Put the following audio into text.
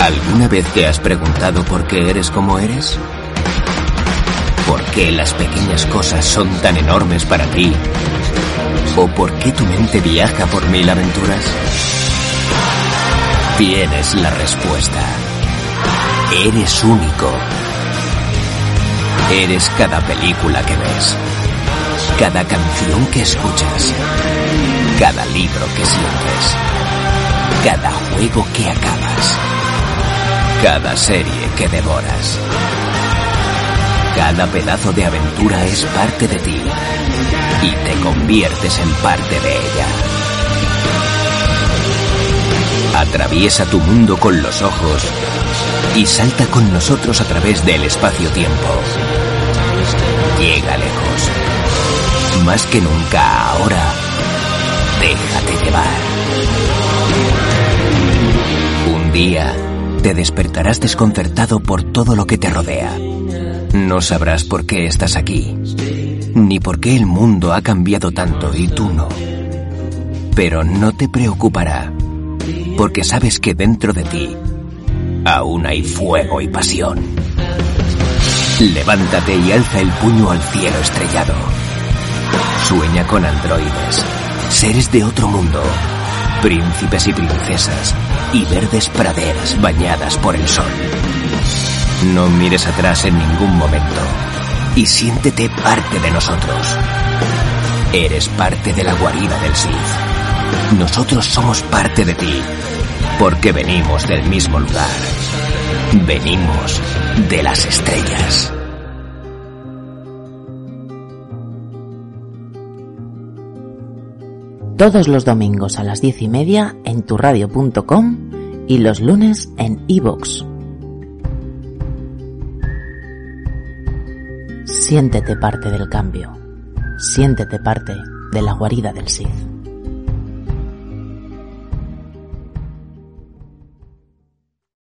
¿Alguna vez te has preguntado por qué eres como eres? ¿Por qué las pequeñas cosas son tan enormes para ti? ¿O por qué tu mente viaja por mil aventuras? Tienes la respuesta. Eres único. Eres cada película que ves, cada canción que escuchas, cada libro que sientes, cada juego que acabas, cada serie que devoras. Cada pedazo de aventura es parte de ti y te conviertes en parte de ella. Atraviesa tu mundo con los ojos y salta con nosotros a través del espacio-tiempo. Llega lejos. Más que nunca ahora, déjate llevar. Un día te despertarás desconcertado por todo lo que te rodea. No sabrás por qué estás aquí, ni por qué el mundo ha cambiado tanto y tú no. Pero no te preocupará, porque sabes que dentro de ti aún hay fuego y pasión. Levántate y alza el puño al cielo estrellado. Sueña con androides, seres de otro mundo, príncipes y princesas, y verdes praderas bañadas por el sol. No mires atrás en ningún momento y siéntete parte de nosotros. Eres parte de la guarida del Sith. Nosotros somos parte de ti, porque venimos del mismo lugar. Venimos de las estrellas. Todos los domingos a las diez y media en turradio.com y los lunes en iVoox. Siéntete parte del cambio. Siéntete parte de la guarida del Sith.